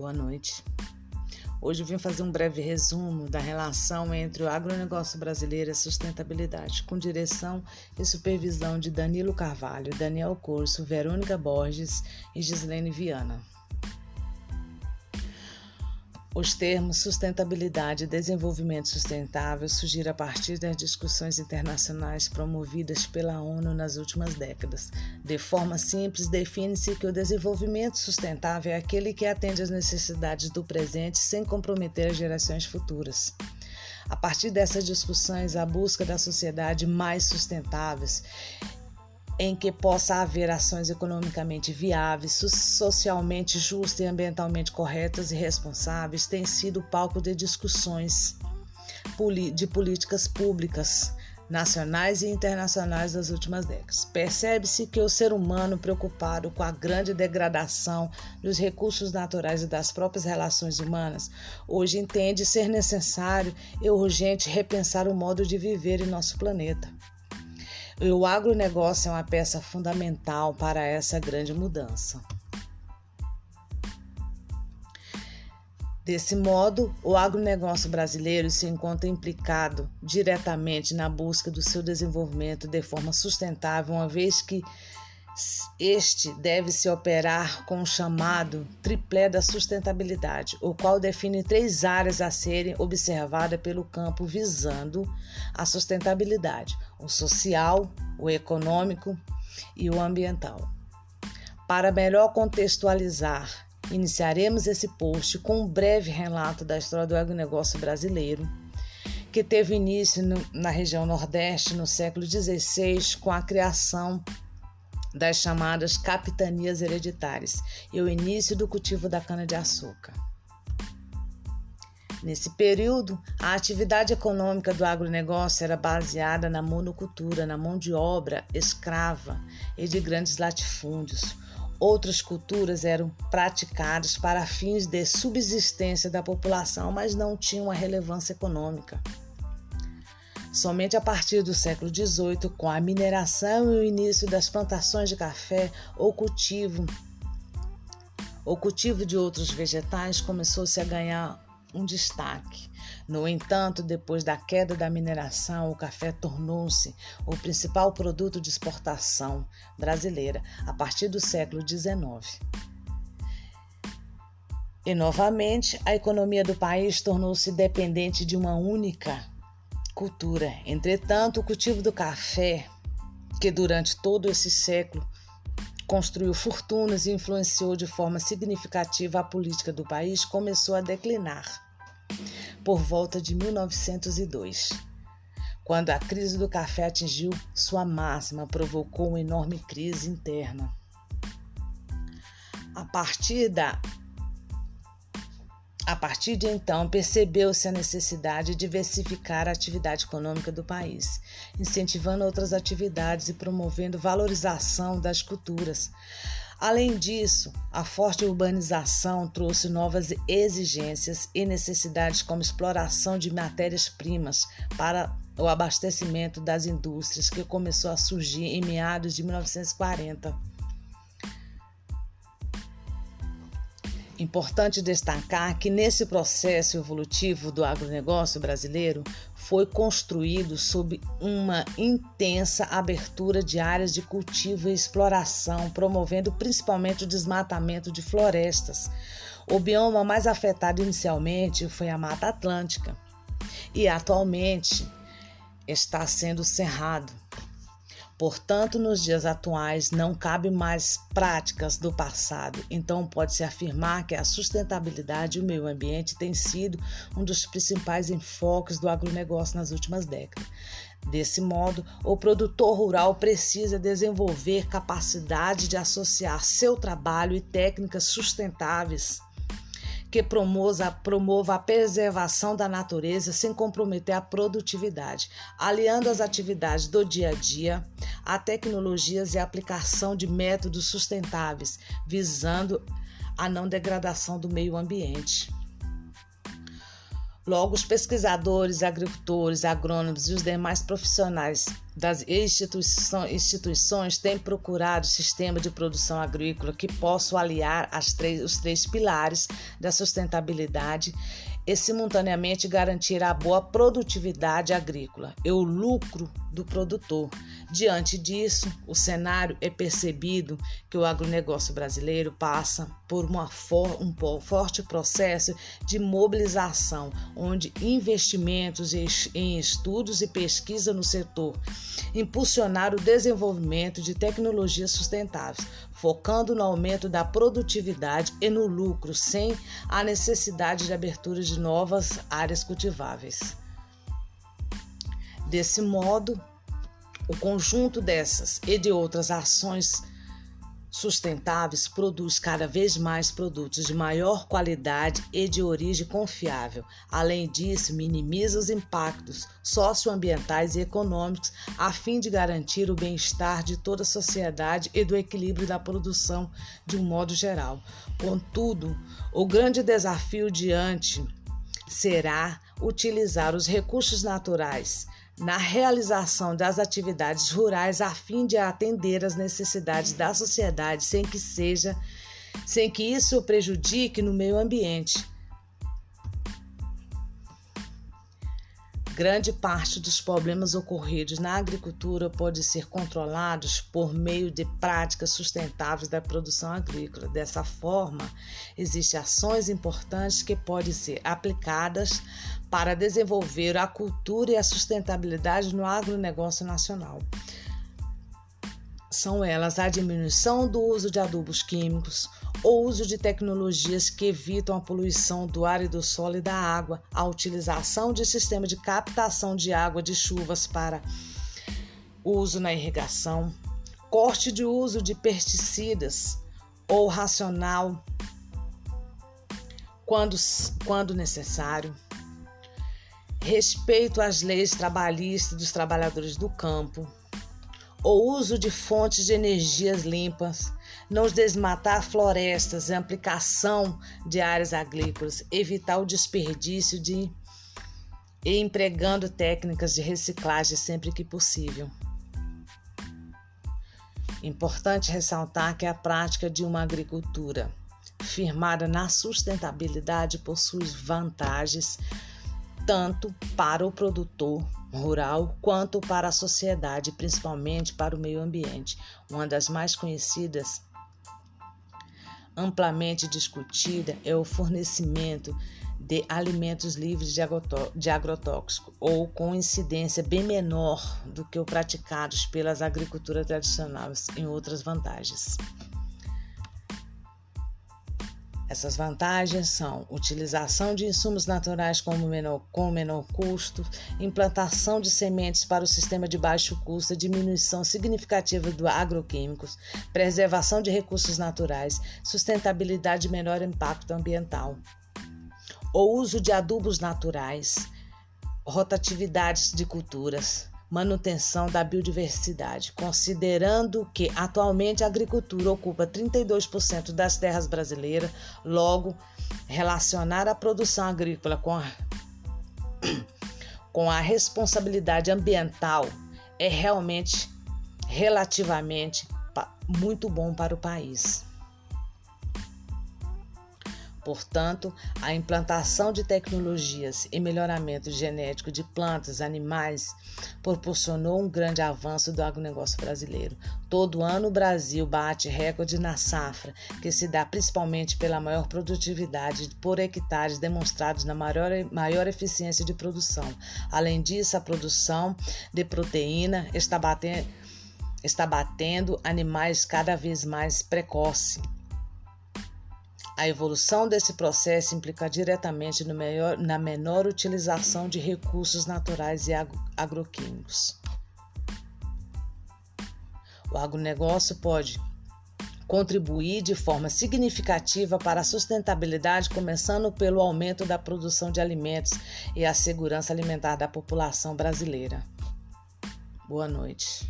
Boa noite. Hoje eu vim fazer um breve resumo da relação entre o agronegócio brasileiro e a sustentabilidade, com direção e supervisão de Danilo Carvalho, Daniel Corso, Verônica Borges e Gislene Viana. Os termos sustentabilidade e desenvolvimento sustentável surgiram a partir das discussões internacionais promovidas pela ONU nas últimas décadas. De forma simples, define-se que o desenvolvimento sustentável é aquele que atende às necessidades do presente sem comprometer as gerações futuras. A partir dessas discussões, a busca da sociedade mais sustentáveis em que possa haver ações economicamente viáveis, socialmente justas e ambientalmente corretas e responsáveis, tem sido palco de discussões de políticas públicas nacionais e internacionais das últimas décadas. Percebe-se que o ser humano, preocupado com a grande degradação dos recursos naturais e das próprias relações humanas, hoje entende ser necessário e urgente repensar o modo de viver em nosso planeta. E o agronegócio é uma peça fundamental para essa grande mudança. Desse modo, o agronegócio brasileiro se encontra implicado diretamente na busca do seu desenvolvimento de forma sustentável, uma vez que este deve se operar com o chamado triplé da sustentabilidade, o qual define três áreas a serem observadas pelo campo visando a sustentabilidade: o social, o econômico e o ambiental. Para melhor contextualizar, iniciaremos esse post com um breve relato da história do agronegócio brasileiro, que teve início no, na região Nordeste no século XVI com a criação das chamadas capitanias hereditárias e o início do cultivo da cana-de-açúcar. Nesse período, a atividade econômica do agronegócio era baseada na monocultura, na mão de obra escrava e de grandes latifúndios. Outras culturas eram praticadas para fins de subsistência da população, mas não tinham uma relevância econômica. Somente a partir do século XVIII, com a mineração e o início das plantações de café ou cultivo, o cultivo de outros vegetais começou-se a ganhar um destaque. No entanto, depois da queda da mineração, o café tornou-se o principal produto de exportação brasileira a partir do século XIX. E novamente, a economia do país tornou-se dependente de uma única cultura. Entretanto, o cultivo do café, que durante todo esse século construiu fortunas e influenciou de forma significativa a política do país, começou a declinar por volta de 1902. Quando a crise do café atingiu sua máxima, provocou uma enorme crise interna. A partir da a partir de então, percebeu-se a necessidade de diversificar a atividade econômica do país, incentivando outras atividades e promovendo valorização das culturas. Além disso, a forte urbanização trouxe novas exigências e necessidades, como exploração de matérias-primas para o abastecimento das indústrias, que começou a surgir em meados de 1940. Importante destacar que nesse processo evolutivo do agronegócio brasileiro foi construído sob uma intensa abertura de áreas de cultivo e exploração, promovendo principalmente o desmatamento de florestas. O bioma mais afetado inicialmente foi a Mata Atlântica e atualmente está sendo cerrado. Portanto, nos dias atuais não cabe mais práticas do passado, então pode-se afirmar que a sustentabilidade e o meio ambiente têm sido um dos principais enfoques do agronegócio nas últimas décadas. Desse modo, o produtor rural precisa desenvolver capacidade de associar seu trabalho e técnicas sustentáveis que promova, promova a preservação da natureza sem comprometer a produtividade, aliando as atividades do dia a dia a tecnologias e a aplicação de métodos sustentáveis, visando a não degradação do meio ambiente. Logo, os pesquisadores, agricultores, agrônomos e os demais profissionais das instituições têm procurado sistemas de produção agrícola que possam aliar três, os três pilares da sustentabilidade e simultaneamente garantir a boa produtividade agrícola e o lucro do produtor. Diante disso, o cenário é percebido que o agronegócio brasileiro passa por for, um forte processo de mobilização, onde investimentos em estudos e pesquisa no setor impulsionar o desenvolvimento de tecnologias sustentáveis, focando no aumento da produtividade e no lucro, sem a necessidade de abertura de novas áreas cultiváveis. Desse modo, o conjunto dessas e de outras ações sustentáveis produz cada vez mais produtos de maior qualidade e de origem confiável. Além disso, minimiza os impactos socioambientais e econômicos a fim de garantir o bem-estar de toda a sociedade e do equilíbrio da produção de um modo geral. Contudo, o grande desafio diante será utilizar os recursos naturais na realização das atividades rurais a fim de atender às necessidades da sociedade sem que seja sem que isso prejudique no meio ambiente. Grande parte dos problemas ocorridos na agricultura pode ser controlados por meio de práticas sustentáveis da produção agrícola. Dessa forma, existem ações importantes que podem ser aplicadas para desenvolver a cultura e a sustentabilidade no agronegócio nacional. São elas a diminuição do uso de adubos químicos, o uso de tecnologias que evitam a poluição do ar e do solo e da água, a utilização de sistema de captação de água de chuvas para uso na irrigação, corte de uso de pesticidas ou racional quando, quando necessário, respeito às leis trabalhistas dos trabalhadores do campo, o uso de fontes de energias limpas, não desmatar florestas, ampliação de áreas agrícolas, evitar o desperdício de e empregando técnicas de reciclagem sempre que possível. Importante ressaltar que a prática de uma agricultura firmada na sustentabilidade possui vantagens tanto para o produtor rural quanto para a sociedade, principalmente para o meio ambiente. Uma das mais conhecidas amplamente discutida é o fornecimento de alimentos livres de agrotóxico ou com incidência bem menor do que o praticados pelas agriculturas tradicionais em outras vantagens. Essas vantagens são utilização de insumos naturais com menor, com menor custo, implantação de sementes para o sistema de baixo custo, diminuição significativa do agroquímicos, preservação de recursos naturais, sustentabilidade e menor impacto ambiental. O uso de adubos naturais, rotatividades de culturas, manutenção da biodiversidade, considerando que atualmente a agricultura ocupa 32% das terras brasileiras, logo relacionar a produção agrícola com a, com a responsabilidade ambiental é realmente relativamente muito bom para o país. Portanto, a implantação de tecnologias e melhoramento genético de plantas, animais, proporcionou um grande avanço do agronegócio brasileiro. Todo ano o Brasil bate recorde na safra, que se dá principalmente pela maior produtividade por hectares demonstrados na maior, maior eficiência de produção. Além disso, a produção de proteína está está batendo animais cada vez mais precoce. A evolução desse processo implica diretamente maior, na menor utilização de recursos naturais e agroquímicos. O agronegócio pode contribuir de forma significativa para a sustentabilidade, começando pelo aumento da produção de alimentos e a segurança alimentar da população brasileira. Boa noite.